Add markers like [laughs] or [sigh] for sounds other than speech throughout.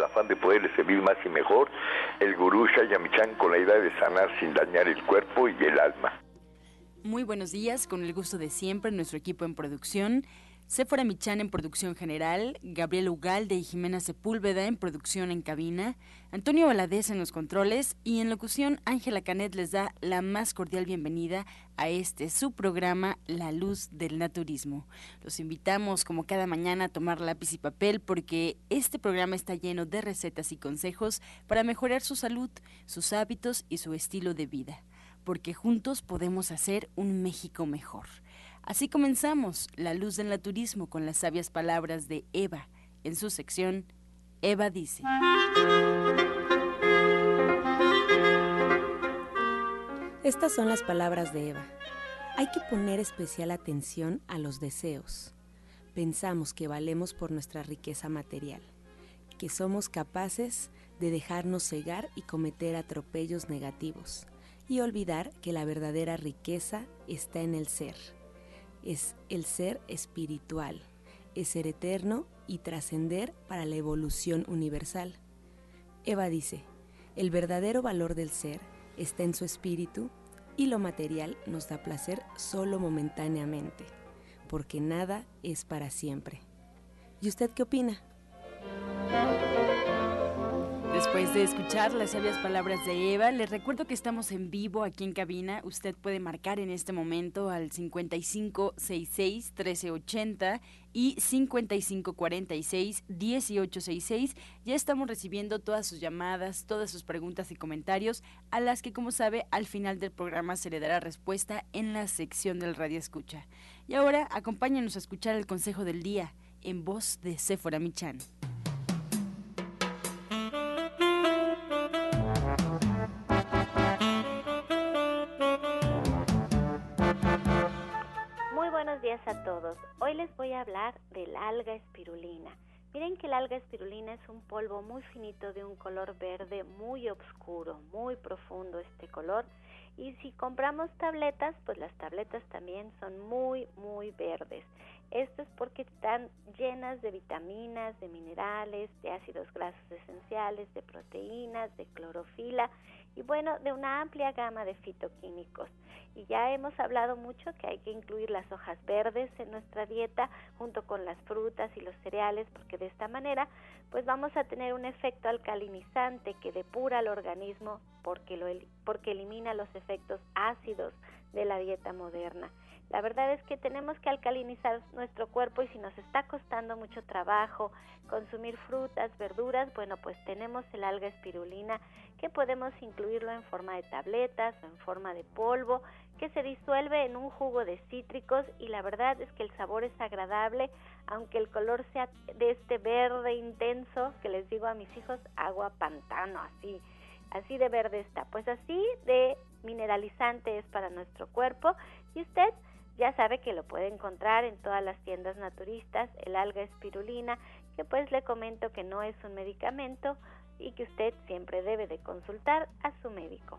el afán de poderle servir más y mejor, el gurú Shayamichan con la idea de sanar sin dañar el cuerpo y el alma. Muy buenos días, con el gusto de siempre, nuestro equipo en producción. Sephora Michan en producción general, Gabriel Ugalde y Jimena Sepúlveda en producción en cabina, Antonio Valadez en los controles y en locución Ángela Canet les da la más cordial bienvenida a este su programa La Luz del Naturismo. Los invitamos como cada mañana a tomar lápiz y papel porque este programa está lleno de recetas y consejos para mejorar su salud, sus hábitos y su estilo de vida, porque juntos podemos hacer un México mejor. Así comenzamos La Luz del Naturismo con las sabias palabras de Eva en su sección Eva dice. Estas son las palabras de Eva. Hay que poner especial atención a los deseos. Pensamos que valemos por nuestra riqueza material, que somos capaces de dejarnos cegar y cometer atropellos negativos, y olvidar que la verdadera riqueza está en el ser es el ser espiritual, es ser eterno y trascender para la evolución universal. Eva dice, el verdadero valor del ser está en su espíritu y lo material nos da placer solo momentáneamente, porque nada es para siempre. ¿Y usted qué opina? Después de escuchar las sabias palabras de Eva, les recuerdo que estamos en vivo aquí en cabina. Usted puede marcar en este momento al 5566-1380 y 5546-1866. Ya estamos recibiendo todas sus llamadas, todas sus preguntas y comentarios, a las que, como sabe, al final del programa se le dará respuesta en la sección del Radio Escucha. Y ahora, acompáñenos a escuchar el consejo del día en voz de Sephora Michan. A todos. Hoy les voy a hablar del alga espirulina. Miren que el alga espirulina es un polvo muy finito de un color verde muy oscuro, muy profundo este color. Y si compramos tabletas, pues las tabletas también son muy, muy verdes. Esto es porque están llenas de vitaminas, de minerales, de ácidos grasos esenciales, de proteínas, de clorofila y bueno, de una amplia gama de fitoquímicos. Y ya hemos hablado mucho que hay que incluir las hojas verdes en nuestra dieta junto con las frutas y los cereales porque de esta manera pues vamos a tener un efecto alcalinizante que depura el organismo porque, lo, porque elimina los efectos ácidos de la dieta moderna. La verdad es que tenemos que alcalinizar nuestro cuerpo y si nos está costando mucho trabajo consumir frutas, verduras, bueno, pues tenemos el alga espirulina que podemos incluirlo en forma de tabletas o en forma de polvo que se disuelve en un jugo de cítricos y la verdad es que el sabor es agradable, aunque el color sea de este verde intenso que les digo a mis hijos, agua pantano, así, así de verde está. Pues así de mineralizante es para nuestro cuerpo y usted ya sabe que lo puede encontrar en todas las tiendas naturistas, el alga espirulina, que pues le comento que no es un medicamento y que usted siempre debe de consultar a su médico.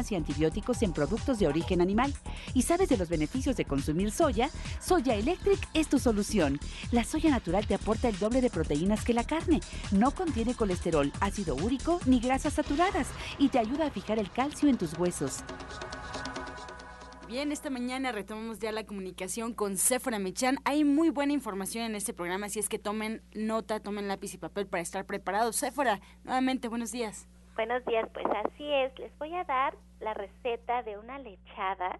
y antibióticos en productos de origen animal. ¿Y sabes de los beneficios de consumir soya? Soya Electric es tu solución. La soya natural te aporta el doble de proteínas que la carne. No contiene colesterol, ácido úrico ni grasas saturadas y te ayuda a fijar el calcio en tus huesos. Bien, esta mañana retomamos ya la comunicación con Sephora Michan. Hay muy buena información en este programa, así es que tomen nota, tomen lápiz y papel para estar preparados. Sephora, nuevamente, buenos días. Buenos días, pues así es. Les voy a dar la receta de una lechada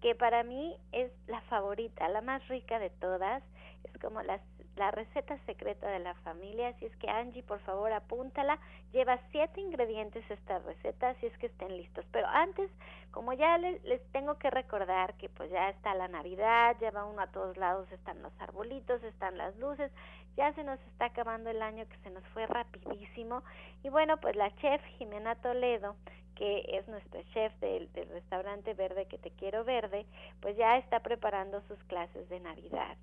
que para mí es la favorita, la más rica de todas. Es como las la receta secreta de la familia, así es que Angie, por favor, apúntala. Lleva siete ingredientes esta receta, así es que estén listos. Pero antes, como ya les, les, tengo que recordar que pues ya está la Navidad, ya va uno a todos lados, están los arbolitos, están las luces, ya se nos está acabando el año que se nos fue rapidísimo. Y bueno, pues la chef Jimena Toledo que es nuestra chef del, del, restaurante verde que te quiero verde, pues ya está preparando sus clases de Navidad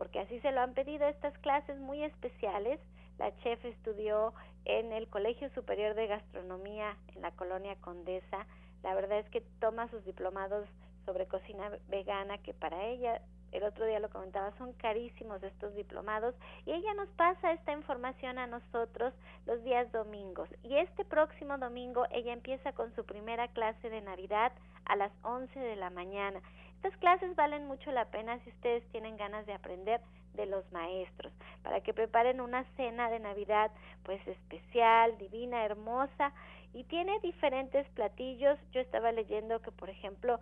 porque así se lo han pedido estas clases muy especiales. La chef estudió en el Colegio Superior de Gastronomía en la colonia Condesa. La verdad es que toma sus diplomados sobre cocina vegana, que para ella, el otro día lo comentaba, son carísimos estos diplomados, y ella nos pasa esta información a nosotros los días domingos. Y este próximo domingo ella empieza con su primera clase de Navidad a las 11 de la mañana. Estas clases valen mucho la pena si ustedes tienen ganas de aprender de los maestros, para que preparen una cena de Navidad pues especial, divina, hermosa y tiene diferentes platillos. Yo estaba leyendo que por ejemplo,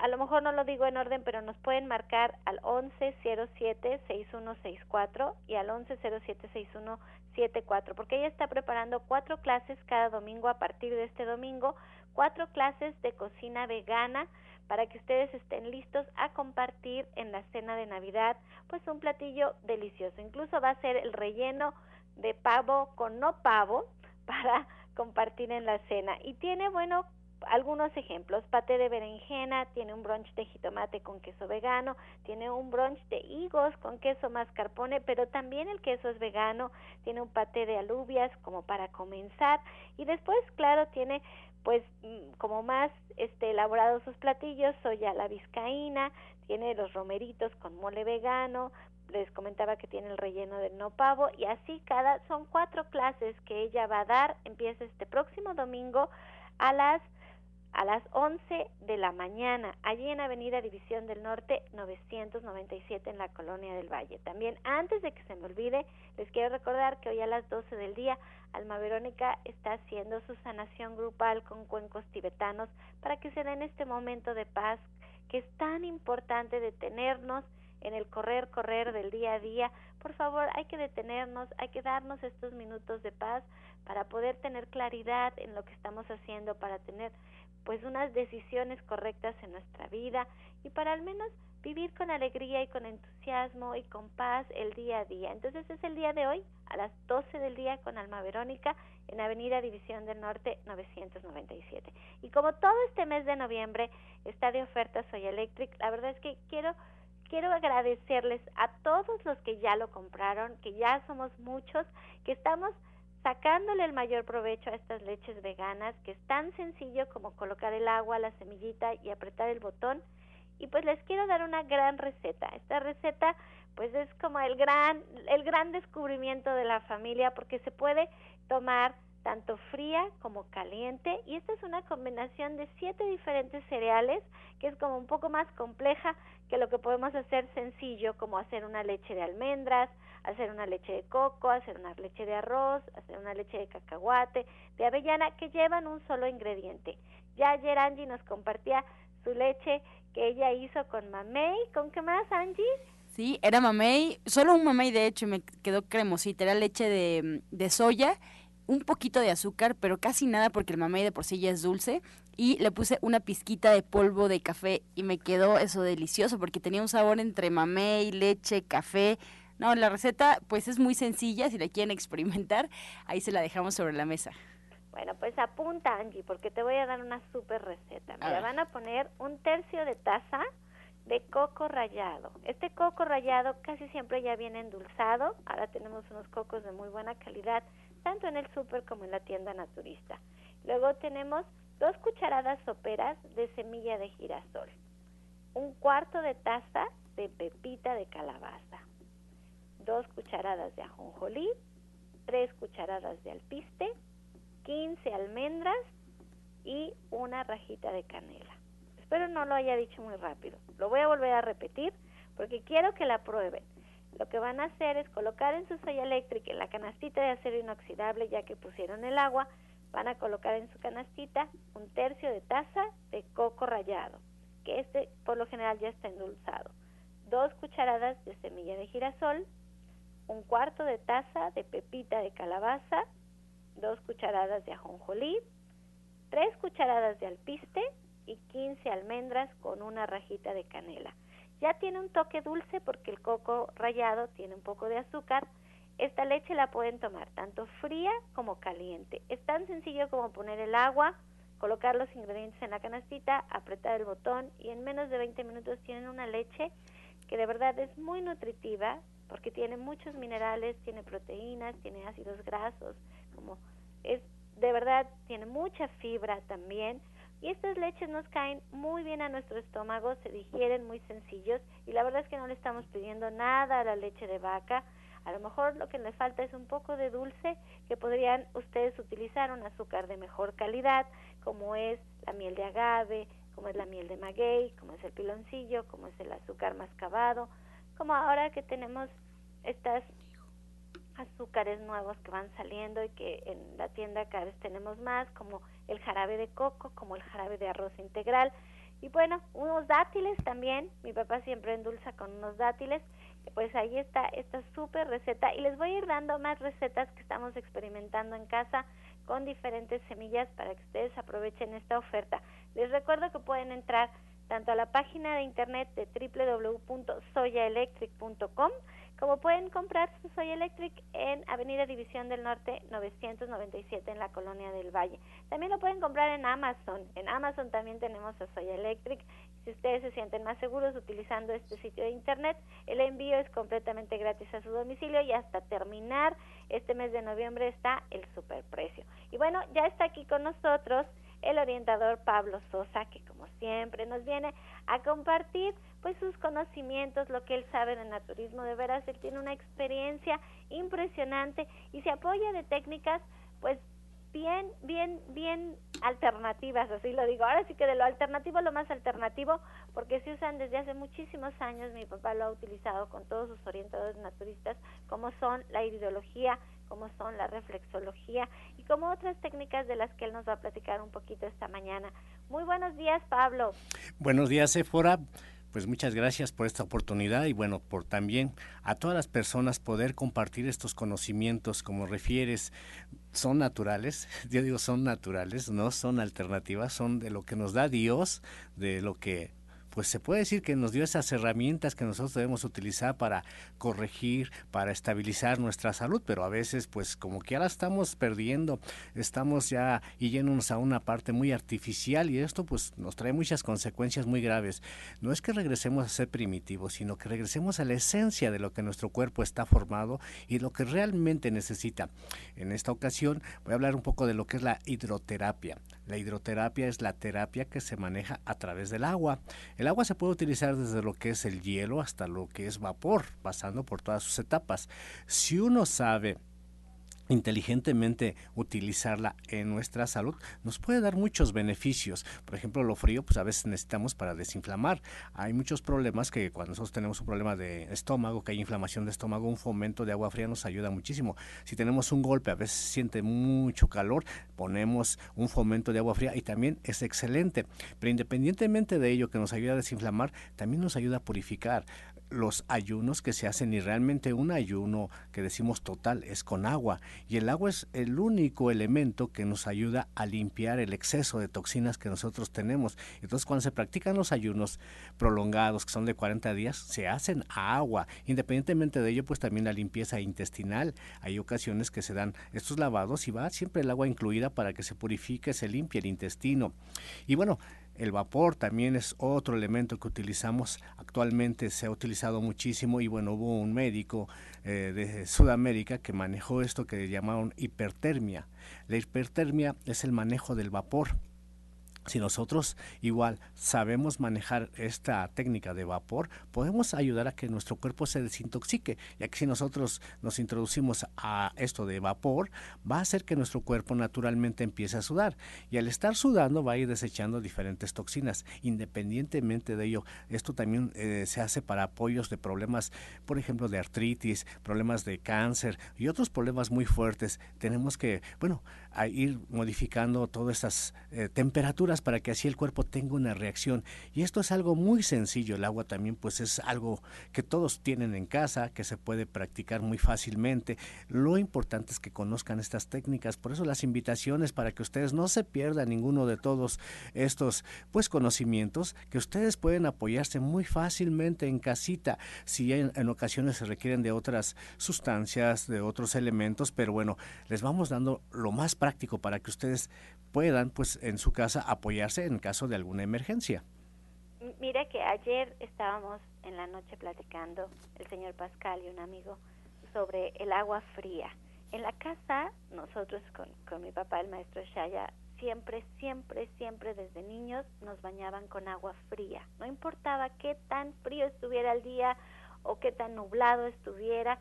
a lo mejor no lo digo en orden, pero nos pueden marcar al 1107-6164 y al 1107-6174, porque ella está preparando cuatro clases cada domingo a partir de este domingo, cuatro clases de cocina vegana, para que ustedes estén listos a compartir en la cena de Navidad, pues un platillo delicioso. Incluso va a ser el relleno de pavo con no pavo [laughs] para compartir en la cena. Y tiene, bueno, algunos ejemplos, paté de berenjena, tiene un brunch de jitomate con queso vegano, tiene un brunch de higos con queso mascarpone, pero también el queso es vegano, tiene un paté de alubias como para comenzar y después, claro, tiene pues mm, como más este elaborados sus platillos, soya la vizcaína, tiene los romeritos con mole vegano, les comentaba que tiene el relleno del no pavo y así cada son cuatro clases que ella va a dar, empieza este próximo domingo a las a las 11 de la mañana, allí en Avenida División del Norte 997 en la Colonia del Valle. También antes de que se me olvide, les quiero recordar que hoy a las 12 del día Alma Verónica está haciendo su sanación grupal con cuencos tibetanos para que se den este momento de paz que es tan importante detenernos en el correr, correr del día a día. Por favor, hay que detenernos, hay que darnos estos minutos de paz para poder tener claridad en lo que estamos haciendo, para tener pues unas decisiones correctas en nuestra vida y para al menos vivir con alegría y con entusiasmo y con paz el día a día. Entonces es el día de hoy a las 12 del día con Alma Verónica en Avenida División del Norte 997. Y como todo este mes de noviembre está de oferta Soy Electric, la verdad es que quiero quiero agradecerles a todos los que ya lo compraron, que ya somos muchos, que estamos sacándole el mayor provecho a estas leches veganas, que es tan sencillo como colocar el agua, la semillita y apretar el botón. Y pues les quiero dar una gran receta. Esta receta pues es como el gran el gran descubrimiento de la familia porque se puede tomar tanto fría como caliente y esta es una combinación de siete diferentes cereales que es como un poco más compleja que lo que podemos hacer sencillo como hacer una leche de almendras, hacer una leche de coco, hacer una leche de arroz, hacer una leche de cacahuate, de avellana que llevan un solo ingrediente. Ya ayer Angie nos compartía su leche que ella hizo con mamey, ¿con qué más Angie? Sí, era mamey, solo un mamey de hecho me quedó cremosita, era leche de, de soya un poquito de azúcar, pero casi nada porque el mamey de por sí ya es dulce. Y le puse una pizquita de polvo de café y me quedó eso delicioso porque tenía un sabor entre mamey, leche, café. No, la receta pues es muy sencilla, si la quieren experimentar, ahí se la dejamos sobre la mesa. Bueno, pues apunta Angie, porque te voy a dar una súper receta. Me van a poner un tercio de taza de coco rallado. Este coco rallado casi siempre ya viene endulzado. Ahora tenemos unos cocos de muy buena calidad tanto en el súper como en la tienda naturista. Luego tenemos dos cucharadas soperas de semilla de girasol, un cuarto de taza de pepita de calabaza, dos cucharadas de ajonjolí, tres cucharadas de alpiste, 15 almendras y una rajita de canela. Espero no lo haya dicho muy rápido. Lo voy a volver a repetir porque quiero que la prueben. Lo que van a hacer es colocar en su soya eléctrica la canastita de acero inoxidable, ya que pusieron el agua, van a colocar en su canastita un tercio de taza de coco rallado, que este por lo general ya está endulzado, dos cucharadas de semilla de girasol, un cuarto de taza de pepita de calabaza, dos cucharadas de ajonjolí, tres cucharadas de alpiste y 15 almendras con una rajita de canela. Ya tiene un toque dulce porque el coco rallado tiene un poco de azúcar. Esta leche la pueden tomar tanto fría como caliente. Es tan sencillo como poner el agua, colocar los ingredientes en la canastita, apretar el botón y en menos de 20 minutos tienen una leche que de verdad es muy nutritiva porque tiene muchos minerales, tiene proteínas, tiene ácidos grasos, como es de verdad tiene mucha fibra también y estas leches nos caen muy bien a nuestro estómago, se digieren muy sencillos y la verdad es que no le estamos pidiendo nada a la leche de vaca. A lo mejor lo que le falta es un poco de dulce que podrían ustedes utilizar un azúcar de mejor calidad, como es la miel de agave, como es la miel de maguey, como es el piloncillo, como es el azúcar mascabado, como ahora que tenemos estas azúcares nuevos que van saliendo y que en la tienda cada vez tenemos más, como el jarabe de coco, como el jarabe de arroz integral. Y bueno, unos dátiles también, mi papá siempre endulza con unos dátiles, pues ahí está esta súper receta y les voy a ir dando más recetas que estamos experimentando en casa con diferentes semillas para que ustedes aprovechen esta oferta. Les recuerdo que pueden entrar tanto a la página de internet de www.soyaelectric.com como pueden comprar su Soy Electric en Avenida División del Norte 997 en la Colonia del Valle. También lo pueden comprar en Amazon. En Amazon también tenemos a Soy Electric. Si ustedes se sienten más seguros utilizando este sitio de internet, el envío es completamente gratis a su domicilio y hasta terminar este mes de noviembre está el superprecio. Y bueno, ya está aquí con nosotros el orientador Pablo Sosa, que como siempre nos viene a compartir pues sus conocimientos, lo que él sabe de naturismo, de veras él tiene una experiencia impresionante y se apoya de técnicas pues bien, bien, bien alternativas, así lo digo. Ahora sí que de lo alternativo lo más alternativo, porque se usan desde hace muchísimos años, mi papá lo ha utilizado con todos sus orientadores naturistas, como son la iridología, como son la reflexología y como otras técnicas de las que él nos va a platicar un poquito esta mañana. Muy buenos días, Pablo. Buenos días, Sephora pues muchas gracias por esta oportunidad y bueno, por también a todas las personas poder compartir estos conocimientos, como refieres, son naturales, [laughs] yo digo son naturales, no son alternativas, son de lo que nos da Dios, de lo que pues se puede decir que nos dio esas herramientas que nosotros debemos utilizar para corregir, para estabilizar nuestra salud, pero a veces pues como que ahora estamos perdiendo, estamos ya yéndonos a una parte muy artificial y esto pues nos trae muchas consecuencias muy graves. No es que regresemos a ser primitivos, sino que regresemos a la esencia de lo que nuestro cuerpo está formado y lo que realmente necesita. En esta ocasión voy a hablar un poco de lo que es la hidroterapia. La hidroterapia es la terapia que se maneja a través del agua. El agua se puede utilizar desde lo que es el hielo hasta lo que es vapor, pasando por todas sus etapas. Si uno sabe inteligentemente utilizarla en nuestra salud nos puede dar muchos beneficios. Por ejemplo, lo frío, pues a veces necesitamos para desinflamar. Hay muchos problemas que cuando nosotros tenemos un problema de estómago, que hay inflamación de estómago, un fomento de agua fría nos ayuda muchísimo. Si tenemos un golpe, a veces siente mucho calor, ponemos un fomento de agua fría y también es excelente. Pero independientemente de ello que nos ayuda a desinflamar, también nos ayuda a purificar los ayunos que se hacen y realmente un ayuno que decimos total es con agua y el agua es el único elemento que nos ayuda a limpiar el exceso de toxinas que nosotros tenemos. Entonces cuando se practican los ayunos prolongados que son de 40 días se hacen a agua. Independientemente de ello pues también la limpieza intestinal. Hay ocasiones que se dan estos lavados y va siempre el agua incluida para que se purifique, se limpie el intestino. Y bueno, el vapor también es otro elemento que utilizamos actualmente, se ha utilizado muchísimo y bueno, hubo un médico eh, de Sudamérica que manejó esto que llamaron hipertermia. La hipertermia es el manejo del vapor si nosotros igual sabemos manejar esta técnica de vapor, podemos ayudar a que nuestro cuerpo se desintoxique, ya que si nosotros nos introducimos a esto de vapor, va a hacer que nuestro cuerpo naturalmente empiece a sudar y al estar sudando va a ir desechando diferentes toxinas. Independientemente de ello, esto también eh, se hace para apoyos de problemas, por ejemplo, de artritis, problemas de cáncer y otros problemas muy fuertes. Tenemos que, bueno, a ir modificando todas estas eh, temperaturas para que así el cuerpo tenga una reacción. Y esto es algo muy sencillo. El agua también pues es algo que todos tienen en casa, que se puede practicar muy fácilmente. Lo importante es que conozcan estas técnicas. Por eso las invitaciones para que ustedes no se pierdan ninguno de todos estos pues conocimientos que ustedes pueden apoyarse muy fácilmente en casita. Si en, en ocasiones se requieren de otras sustancias, de otros elementos, pero bueno, les vamos dando lo más práctico para que ustedes puedan, pues, en su casa apoyarse en caso de alguna emergencia. Mire que ayer estábamos en la noche platicando, el señor Pascal y un amigo, sobre el agua fría. En la casa, nosotros con, con mi papá, el maestro Shaya, siempre, siempre, siempre desde niños nos bañaban con agua fría. No importaba qué tan frío estuviera el día o qué tan nublado estuviera,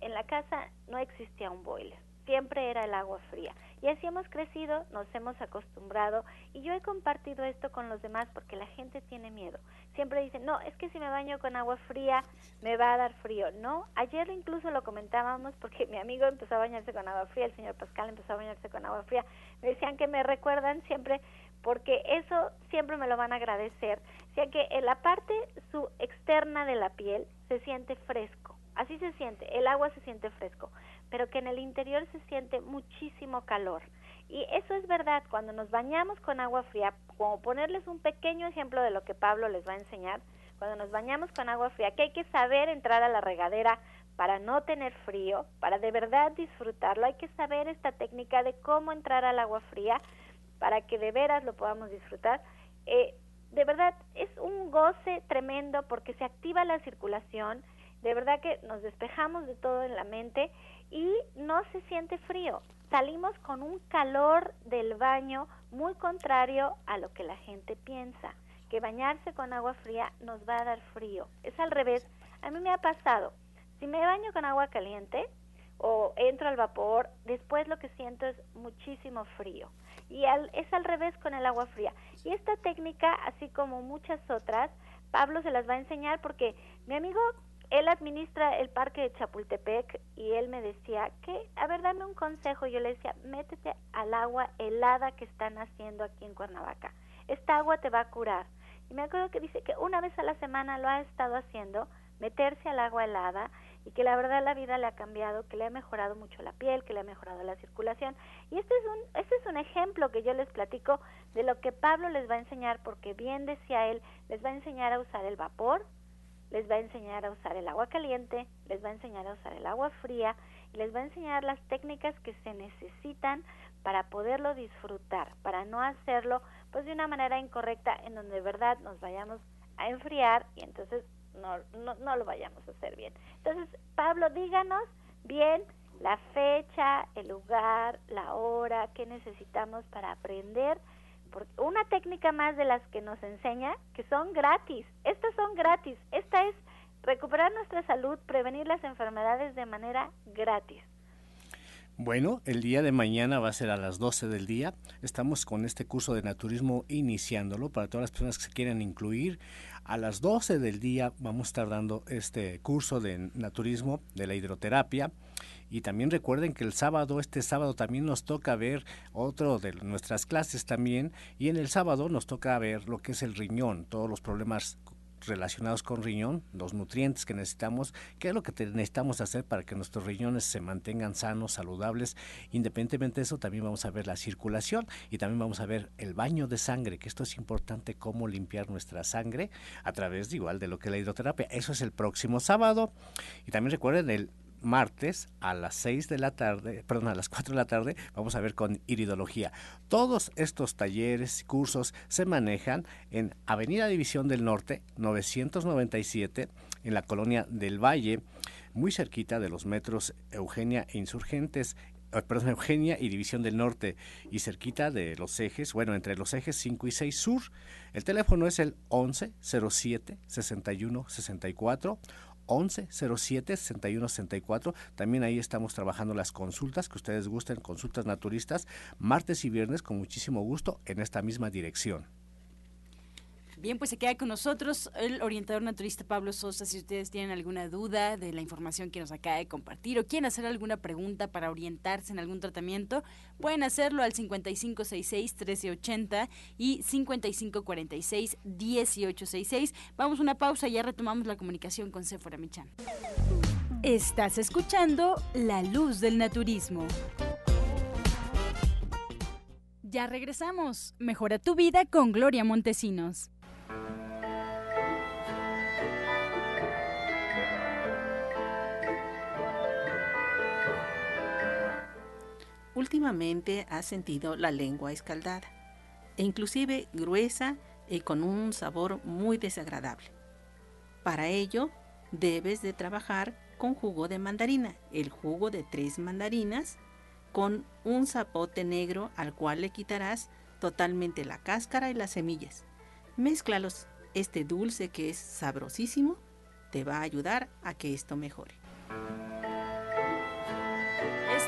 en la casa no existía un boiler siempre era el agua fría. Y así hemos crecido, nos hemos acostumbrado y yo he compartido esto con los demás porque la gente tiene miedo. Siempre dicen, no, es que si me baño con agua fría me va a dar frío. No, ayer incluso lo comentábamos porque mi amigo empezó a bañarse con agua fría, el señor Pascal empezó a bañarse con agua fría. Me decían que me recuerdan siempre porque eso siempre me lo van a agradecer. O sea que en la parte su externa de la piel se siente fresco. Así se siente, el agua se siente fresco pero que en el interior se siente muchísimo calor. Y eso es verdad, cuando nos bañamos con agua fría, como ponerles un pequeño ejemplo de lo que Pablo les va a enseñar, cuando nos bañamos con agua fría, que hay que saber entrar a la regadera para no tener frío, para de verdad disfrutarlo, hay que saber esta técnica de cómo entrar al agua fría para que de veras lo podamos disfrutar. Eh, de verdad es un goce tremendo porque se activa la circulación, de verdad que nos despejamos de todo en la mente y no se siente frío. Salimos con un calor del baño muy contrario a lo que la gente piensa, que bañarse con agua fría nos va a dar frío. Es al revés. A mí me ha pasado, si me baño con agua caliente o entro al vapor, después lo que siento es muchísimo frío. Y es al revés con el agua fría. Y esta técnica, así como muchas otras, Pablo se las va a enseñar porque mi amigo él administra el parque de Chapultepec y él me decía que, a ver, dame un consejo. Yo le decía, métete al agua helada que están haciendo aquí en Cuernavaca. Esta agua te va a curar. Y me acuerdo que dice que una vez a la semana lo ha estado haciendo, meterse al agua helada y que la verdad la vida le ha cambiado, que le ha mejorado mucho la piel, que le ha mejorado la circulación. Y este es un, este es un ejemplo que yo les platico de lo que Pablo les va a enseñar, porque bien decía él, les va a enseñar a usar el vapor, les va a enseñar a usar el agua caliente, les va a enseñar a usar el agua fría y les va a enseñar las técnicas que se necesitan para poderlo disfrutar, para no hacerlo pues de una manera incorrecta en donde de verdad nos vayamos a enfriar y entonces no, no, no lo vayamos a hacer bien. Entonces, Pablo, díganos bien la fecha, el lugar, la hora, qué necesitamos para aprender una técnica más de las que nos enseña, que son gratis. Estas son gratis. Esta es recuperar nuestra salud, prevenir las enfermedades de manera gratis. Bueno, el día de mañana va a ser a las 12 del día. Estamos con este curso de naturismo iniciándolo para todas las personas que se quieran incluir. A las 12 del día vamos a estar dando este curso de naturismo de la hidroterapia. Y también recuerden que el sábado, este sábado también nos toca ver otro de nuestras clases también. Y en el sábado nos toca ver lo que es el riñón, todos los problemas relacionados con riñón, los nutrientes que necesitamos, qué es lo que necesitamos hacer para que nuestros riñones se mantengan sanos, saludables. Independientemente de eso, también vamos a ver la circulación y también vamos a ver el baño de sangre, que esto es importante, cómo limpiar nuestra sangre a través de igual de lo que es la hidroterapia. Eso es el próximo sábado. Y también recuerden el martes a las 6 de la tarde, perdón, a las 4 de la tarde, vamos a ver con iridología. Todos estos talleres y cursos se manejan en Avenida División del Norte, 997, en la colonia del Valle, muy cerquita de los metros Eugenia e Insurgentes, eh, perdón, Eugenia y División del Norte y cerquita de los ejes, bueno, entre los ejes 5 y 6 sur. El teléfono es el 11 07 61 64 11 07 61 64. También ahí estamos trabajando las consultas que ustedes gusten, consultas naturistas, martes y viernes con muchísimo gusto en esta misma dirección. Bien, pues se queda con nosotros el orientador naturista Pablo Sosa. Si ustedes tienen alguna duda de la información que nos acaba de compartir o quieren hacer alguna pregunta para orientarse en algún tratamiento, pueden hacerlo al 5566-1380 y 5546-1866. Vamos a una pausa y ya retomamos la comunicación con Sephora Michan. Estás escuchando La Luz del Naturismo. Ya regresamos. Mejora tu vida con Gloria Montesinos. Últimamente has sentido la lengua escaldada, e inclusive gruesa y con un sabor muy desagradable. Para ello, debes de trabajar con jugo de mandarina, el jugo de tres mandarinas, con un zapote negro al cual le quitarás totalmente la cáscara y las semillas. Mézclalos. Este dulce que es sabrosísimo te va a ayudar a que esto mejore.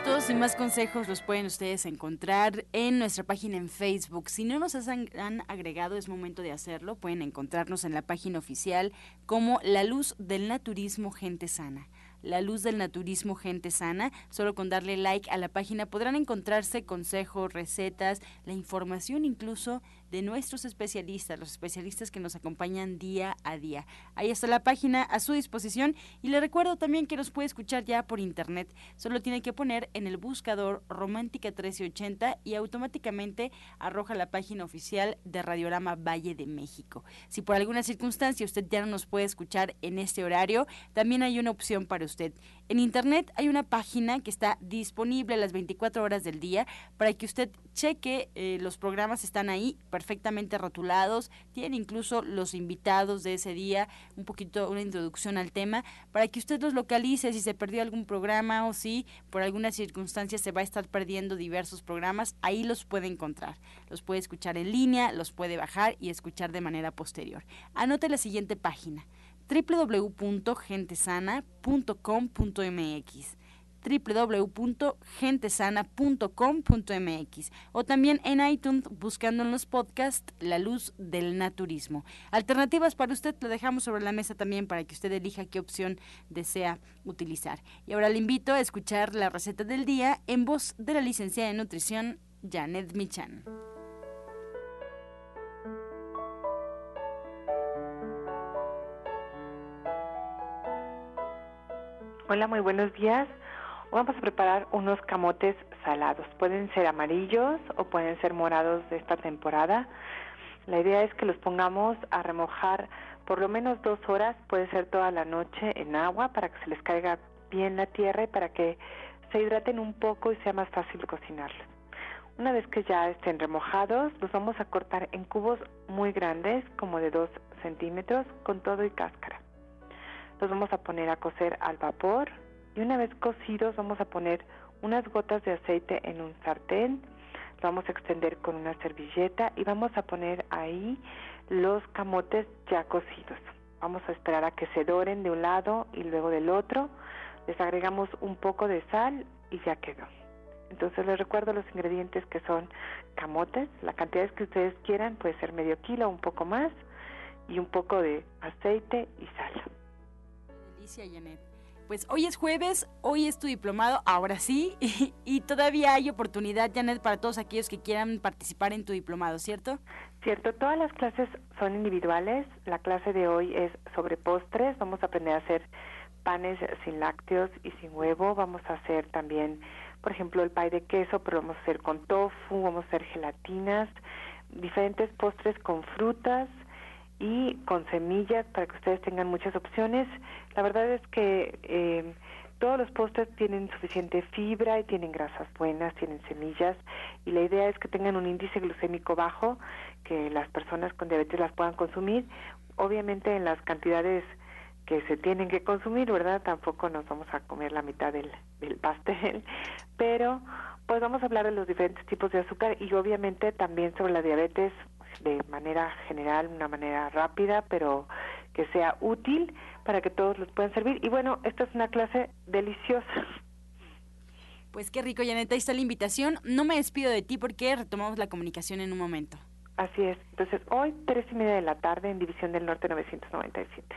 Estos y más consejos los pueden ustedes encontrar en nuestra página en Facebook. Si no nos han, han, agregado, es momento de hacerlo. Pueden encontrarnos en la página oficial como La Luz del Naturismo Gente Sana. La Luz del Naturismo Gente Sana. Solo con darle like a la página podrán encontrarse consejos, recetas, la información incluso de nuestros especialistas, los especialistas que nos acompañan día a día. Ahí está la página a su disposición y le recuerdo también que nos puede escuchar ya por internet. Solo tiene que poner en el buscador Romántica 1380 y automáticamente arroja la página oficial de Radiorama Valle de México. Si por alguna circunstancia usted ya no nos puede escuchar en este horario, también hay una opción para usted. En internet hay una página que está disponible las 24 horas del día para que usted cheque eh, los programas están ahí perfectamente rotulados, tienen incluso los invitados de ese día, un poquito una introducción al tema, para que usted los localice si se perdió algún programa o si por alguna circunstancia se va a estar perdiendo diversos programas, ahí los puede encontrar. Los puede escuchar en línea, los puede bajar y escuchar de manera posterior. Anote la siguiente página www.gentesana.com.mx www.gentesana.com.mx o también en iTunes buscando en los podcasts La Luz del Naturismo. Alternativas para usted lo dejamos sobre la mesa también para que usted elija qué opción desea utilizar. Y ahora le invito a escuchar la receta del día en voz de la licenciada en nutrición Janet Michan. Hola, muy buenos días. Vamos a preparar unos camotes salados. Pueden ser amarillos o pueden ser morados de esta temporada. La idea es que los pongamos a remojar por lo menos dos horas, puede ser toda la noche en agua para que se les caiga bien la tierra y para que se hidraten un poco y sea más fácil cocinarlos. Una vez que ya estén remojados, los vamos a cortar en cubos muy grandes, como de 2 centímetros, con todo y cáscara. Los vamos a poner a cocer al vapor y una vez cocidos vamos a poner unas gotas de aceite en un sartén, lo vamos a extender con una servilleta y vamos a poner ahí los camotes ya cocidos. Vamos a esperar a que se doren de un lado y luego del otro. Les agregamos un poco de sal y ya quedó. Entonces les recuerdo los ingredientes que son camotes, la cantidad que ustedes quieran, puede ser medio kilo un poco más, y un poco de aceite y sal. Pues hoy es jueves, hoy es tu diplomado, ahora sí, [laughs] y, todavía hay oportunidad, Janet, para todos aquellos que quieran participar en tu diplomado, ¿cierto? Cierto, todas las clases son individuales. La clase de hoy es sobre postres. Vamos a aprender a hacer panes sin lácteos y sin huevo. Vamos a hacer también, por ejemplo, el pay de queso, pero vamos a hacer con tofu, vamos a hacer gelatinas, diferentes postres con frutas y con semillas para que ustedes tengan muchas opciones. La verdad es que eh, todos los postres tienen suficiente fibra y tienen grasas buenas, tienen semillas y la idea es que tengan un índice glucémico bajo, que las personas con diabetes las puedan consumir, obviamente en las cantidades que se tienen que consumir, ¿verdad? Tampoco nos vamos a comer la mitad del, del pastel, pero pues vamos a hablar de los diferentes tipos de azúcar y obviamente también sobre la diabetes de manera general, una manera rápida, pero que sea útil para que todos los puedan servir. Y bueno, esta es una clase deliciosa. Pues qué rico, Janet, ahí está la invitación. No me despido de ti porque retomamos la comunicación en un momento. Así es. Entonces, hoy, tres y media de la tarde, en División del Norte 997.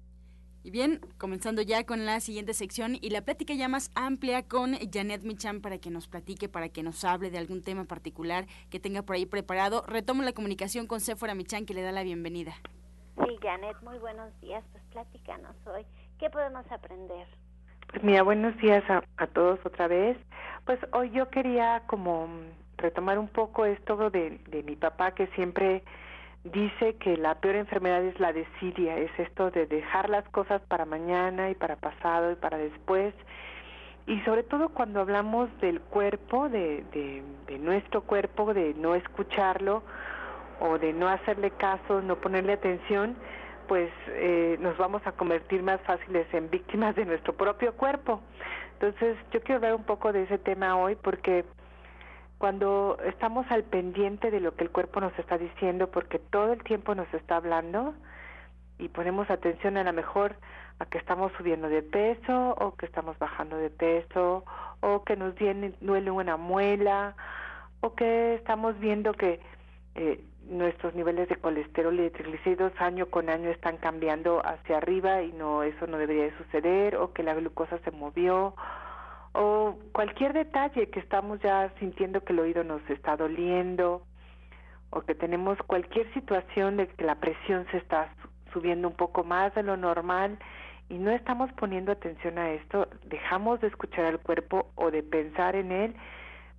Y bien, comenzando ya con la siguiente sección y la plática ya más amplia con Janet Michan para que nos platique, para que nos hable de algún tema particular que tenga por ahí preparado. Retomo la comunicación con Sephora Michan que le da la bienvenida. Sí, Janet, muy buenos días. Pues platícanos hoy. ¿Qué podemos aprender? Pues mira, buenos días a, a todos otra vez. Pues hoy yo quería como retomar un poco esto de, de mi papá que siempre dice que la peor enfermedad es la desidia, es esto de dejar las cosas para mañana y para pasado y para después. Y sobre todo cuando hablamos del cuerpo, de, nuestro cuerpo, de no escucharlo o de no hacerle caso, no ponerle atención, pues eh, nos vamos a convertir más fáciles en víctimas de nuestro propio cuerpo. Entonces yo quiero hablar un poco de ese tema hoy porque cuando estamos al pendiente de lo que el cuerpo nos está diciendo, porque todo el tiempo nos está hablando y ponemos atención a lo mejor a que estamos subiendo de peso o que estamos bajando de peso o que nos duele una muela o que estamos viendo que eh, nuestros niveles de colesterol y de triglicéridos año con año están cambiando hacia arriba y no eso no debería de suceder o que la glucosa se movió o cualquier detalle que estamos ya sintiendo que el oído nos está doliendo o que tenemos cualquier situación de que la presión se está subiendo un poco más de lo normal y no estamos poniendo atención a esto, dejamos de escuchar al cuerpo o de pensar en él,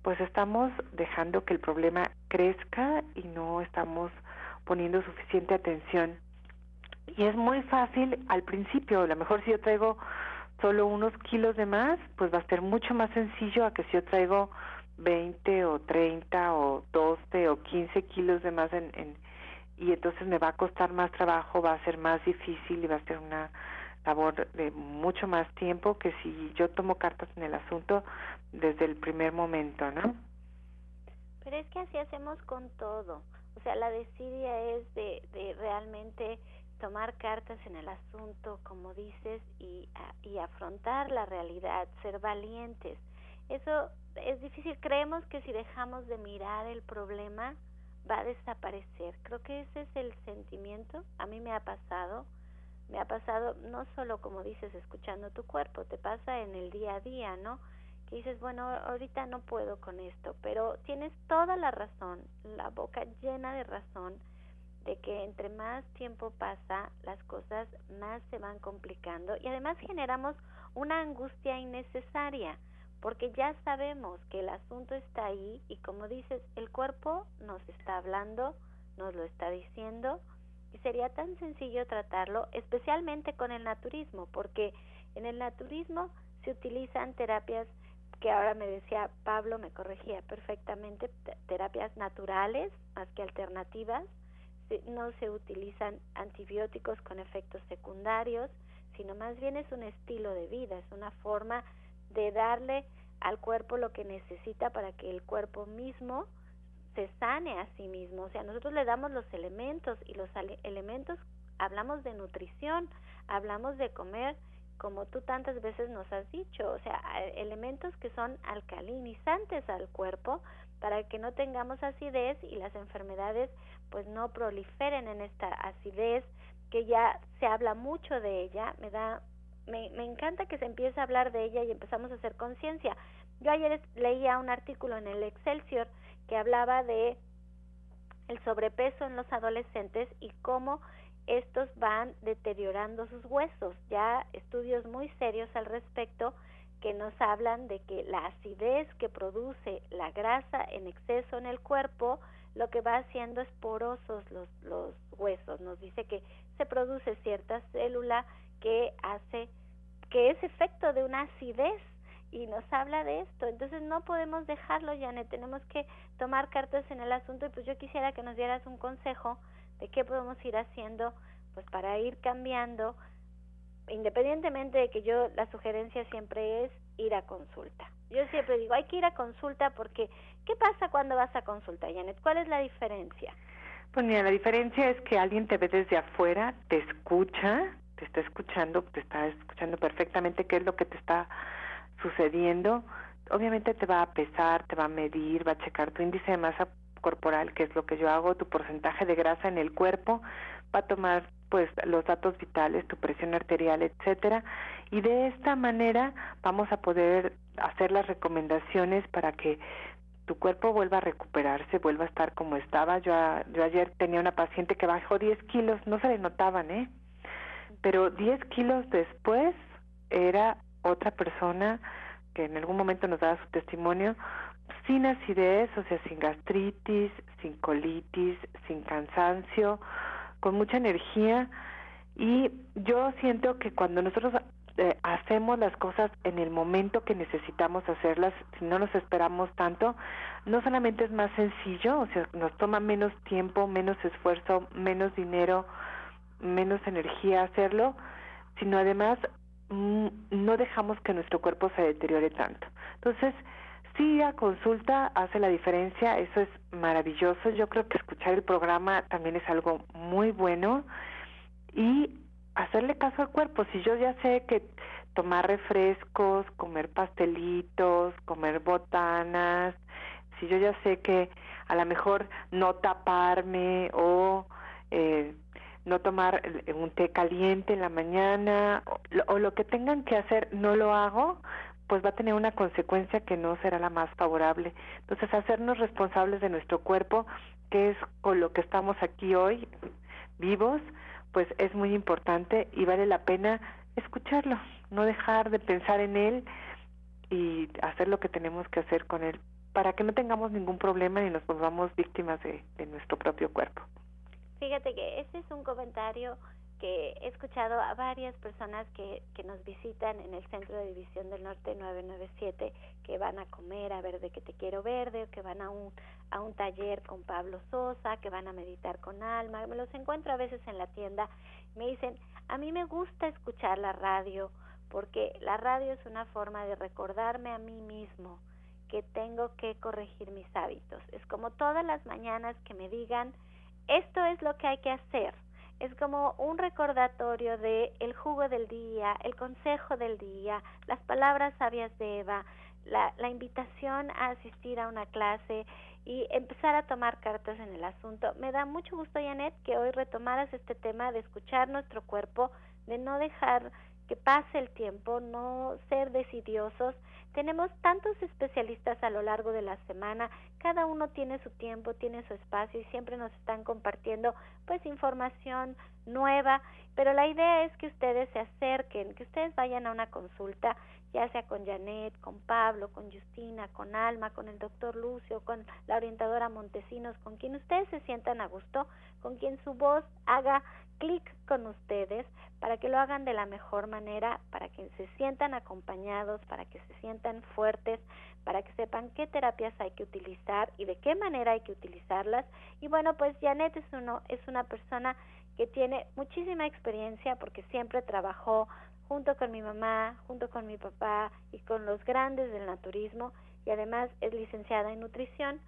pues estamos dejando que el problema crezca y no estamos poniendo suficiente atención. Y es muy fácil al principio, a lo mejor si yo traigo solo unos kilos de más, pues va a ser mucho más sencillo a que si yo traigo 20 o 30 o 12 o 15 kilos de más en, y entonces me va a costar más trabajo, va a ser más difícil y va a ser una labor de mucho más tiempo que si yo tomo cartas en el asunto desde el primer momento, ¿no? Pero es que así hacemos con todo. O sea, la desidia es de, de realmente tomar cartas en el asunto, como dices, y, y afrontar la realidad, ser valientes. Eso es difícil. Creemos que si dejamos de mirar el problema, va a desaparecer. Creo que ese es el sentimiento. A mí me ha pasado. Me ha pasado no solo, como dices, escuchando tu cuerpo, te pasa en el día a día, ¿no? Que dices, bueno, ahorita no puedo con esto, pero tienes toda la razón, la boca llena de razón de que entre más tiempo pasa, las cosas más se van complicando y además generamos una angustia innecesaria, porque ya sabemos que el asunto está ahí y como dices, el cuerpo nos está hablando, nos lo está diciendo y sería tan sencillo tratarlo, especialmente con el naturismo, porque en el naturismo se utilizan terapias que ahora me decía Pablo, me corregía perfectamente, terapias naturales más que alternativas, no se utilizan antibióticos con efectos secundarios, sino más bien es un estilo de vida, es una forma de darle al cuerpo lo que necesita para que el cuerpo mismo se sane a sí mismo. O sea, nosotros le damos los elementos y los elementos, hablamos de nutrición, hablamos de comer, como tú tantas veces nos has dicho, o sea, elementos que son alcalinizantes al cuerpo para que no tengamos acidez y las enfermedades pues no proliferen en esta acidez que ya se habla mucho de ella, me da me, me encanta que se empiece a hablar de ella y empezamos a hacer conciencia. Yo ayer leía un artículo en el Excelsior que hablaba de el sobrepeso en los adolescentes y cómo estos van deteriorando sus huesos. Ya estudios muy serios al respecto que nos hablan de que la acidez que produce la grasa en exceso en el cuerpo lo que va haciendo es porosos los, los huesos. Nos dice que se produce cierta célula que hace, que es efecto de una acidez y nos habla de esto. Entonces no podemos dejarlo, Janet, tenemos que tomar cartas en el asunto y pues yo quisiera que nos dieras un consejo de qué podemos ir haciendo pues para ir cambiando, independientemente de que yo, la sugerencia siempre es ir a consulta. Yo siempre digo, hay que ir a consulta porque, ¿qué pasa cuando vas a consulta, Janet? ¿Cuál es la diferencia? Pues mira, la diferencia es que alguien te ve desde afuera, te escucha, te está escuchando, te está escuchando perfectamente qué es lo que te está sucediendo. Obviamente te va a pesar, te va a medir, va a checar tu índice de masa corporal, que es lo que yo hago, tu porcentaje de grasa en el cuerpo, va a tomar pues los datos vitales, tu presión arterial, etcétera, y de esta manera vamos a poder hacer las recomendaciones para que tu cuerpo vuelva a recuperarse, vuelva a estar como estaba. Yo, yo ayer tenía una paciente que bajó 10 kilos, no se le notaban, ¿eh? Pero 10 kilos después era otra persona que en algún momento nos daba su testimonio, sin acidez, o sea, sin gastritis, sin colitis, sin cansancio, con mucha energía. Y yo siento que cuando nosotros eh, hacemos las cosas en el momento que necesitamos hacerlas, si no nos esperamos tanto, no solamente es más sencillo, o sea, nos toma menos tiempo, menos esfuerzo, menos dinero, menos energía hacerlo, sino además mm, no dejamos que nuestro cuerpo se deteriore tanto. Entonces, sí, a consulta hace la diferencia, eso es maravilloso. Yo creo que escuchar el programa también es algo muy bueno y hacerle caso al cuerpo. Si yo ya sé que tomar refrescos, comer pastelitos, comer botanas, si yo ya sé que a lo mejor no taparme o eh, no tomar un té caliente en la mañana o, o, lo que tengan que hacer no lo hago, pues va a tener una consecuencia que no será la más favorable. Entonces, hacernos responsables de nuestro cuerpo, que es con lo que estamos aquí hoy, vivos, pues es muy importante y vale la pena escucharlo, no dejar de pensar en él y hacer lo que tenemos que hacer con él para que no tengamos ningún problema ni nos volvamos víctimas de, de nuestro propio cuerpo. Fíjate que ese es un comentario que he escuchado a varias personas que, que nos visitan en el Centro de División del Norte 997, que van a comer a ver de qué te quiero verde, o que van a un, a un taller con Pablo Sosa, que van a meditar con Alma. Me los encuentro a veces en la tienda. Me dicen, a mí me gusta escuchar la radio, porque la radio es una forma de recordarme a mí mismo que tengo que corregir mis hábitos. Es como todas las mañanas que me digan, esto es lo que hay que hacer es como un recordatorio de el jugo del día, el consejo del día, las palabras sabias de Eva, la, la invitación a asistir a una clase y empezar a tomar cartas en el asunto. Me da mucho gusto, Janet, que hoy retomaras este tema de escuchar nuestro cuerpo, de no dejar que pase el tiempo, no ser decidiosos. Tenemos tantos especialistas a lo largo de la semana, cada uno tiene su tiempo, tiene su espacio y siempre nos están compartiendo pues información nueva, pero la idea es que ustedes se acerquen, que ustedes vayan a una consulta, ya sea con Janet, con Pablo, con Justina, con Alma, con el doctor Lucio, con la orientadora Montesinos, con quien ustedes se sientan a gusto, con quien su voz haga clic con ustedes para que lo hagan de la mejor manera, para que se sientan acompañados, para que se sientan fuertes, para que sepan qué terapias hay que utilizar y de qué manera hay que utilizarlas. Y bueno, pues Janet es, uno, es una persona que tiene muchísima experiencia porque siempre trabajó junto con mi mamá, junto con mi papá y con los grandes del naturismo y además es licenciada en nutrición